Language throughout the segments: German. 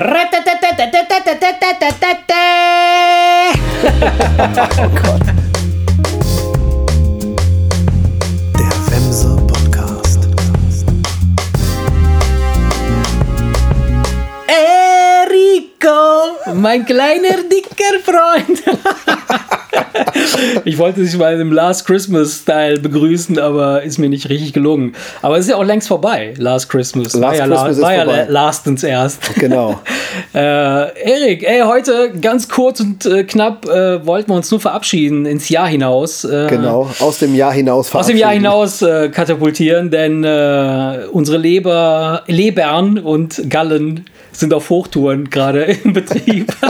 Oh. Der Wemse Podcast. Enrico, mein kleiner dicker Freund. Ich wollte dich mal im Last Christmas-Style begrüßen, aber ist mir nicht richtig gelungen. Aber es ist ja auch längst vorbei, Last Christmas. Last war ja, Christmas ist war ja vorbei. lastens erst. Genau. äh, Erik, ey, heute ganz kurz und äh, knapp äh, wollten wir uns nur verabschieden ins Jahr hinaus. Äh, Genau. Aus dem Jahr hinaus Aus dem Jahr verabschieden. hinaus äh, katapultieren, denn äh, unsere Leber, Lebern und Gallen sind auf Hochtouren gerade im Betrieb.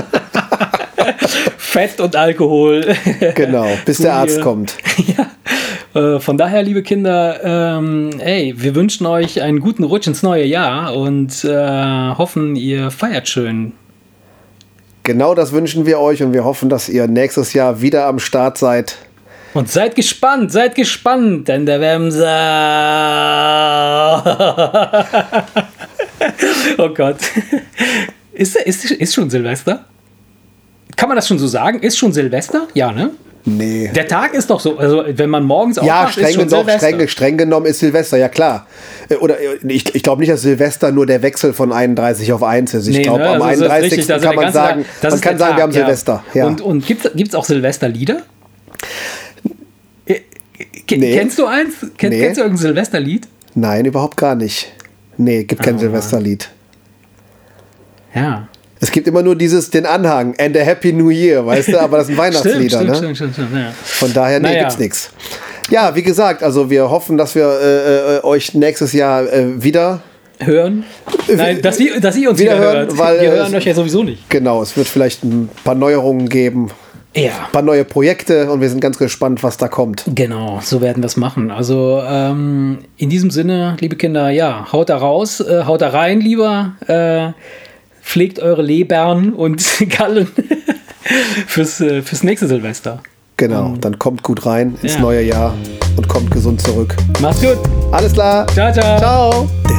Fett und Alkohol. Genau. Bis der Arzt kommt. ja. Äh, von daher, liebe Kinder, ähm, ey, wir wünschen euch einen guten Rutsch ins neue Jahr und äh, hoffen, ihr feiert schön. Genau das wünschen wir euch und wir hoffen, dass ihr nächstes Jahr wieder am Start seid. Und seid gespannt, seid gespannt, denn der Wemser. oh Gott. Ist, ist, ist schon Silvester? Kann man das schon so sagen? Ist schon Silvester? Ja, ne? Nee. Der Tag ist doch so, also wenn man morgens Ja, aufwacht, ist streng, schon doch, Silvester. streng, streng genommen ist Silvester, ja klar. Äh, Oder äh, ich, ich glaube nicht, dass Silvester nur der Wechsel von 31 auf 1 ist. Ich Nee, glaube, ne? am Also das ist 31. richtig, also kann man sagen, Tag, man ist kann sagen, wir haben Tag, ja. Silvester. Ja. Und, und gibt es auch Silvesterlieder? Äh, Nee. Kennst du eins? Kenn, Nee. Kennst du irgendein Silvesterlied? Nein, überhaupt gar nicht. Nee, gibt kein Oh, Silvesterlied. Ja. Es gibt immer nur dieses, den Anhang, and a Happy New Year, weißt du, aber das sind Weihnachtslieder, stimmt, ne? stimmt, stimmt, stimmt, ja. Von daher, nee, Naja. gibt's nichts. Ja, wie gesagt, also wir hoffen, dass wir äh, äh, euch nächstes Jahr äh, wieder, hören. Nein, dass, wir, dass ihr uns Wieder wieder, hören, hört. weil, wir hören euch ja sowieso nicht. genau, es wird vielleicht ein paar Neuerungen geben, Ja. ein paar neue Projekte und wir sind ganz gespannt, was da kommt. Genau, so werden wir es machen. Also ähm, in diesem Sinne, liebe Kinder, ja, haut da raus, äh, haut da rein, lieber. Äh, pflegt eure Lebern und Gallen fürs, äh, fürs nächste Silvester. Genau, dann kommt gut rein ins Ja. neue Jahr und kommt gesund zurück. Macht's gut. Alles klar. Ciao, ciao. Ciao.